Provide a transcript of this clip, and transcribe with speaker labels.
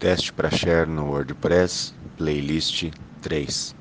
Speaker 1: Teste para share no WordPress, playlist 3.